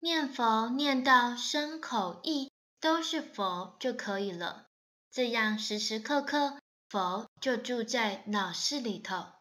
念佛念到身口意都是佛就可以了。这样时时刻刻佛就住在脑室里头。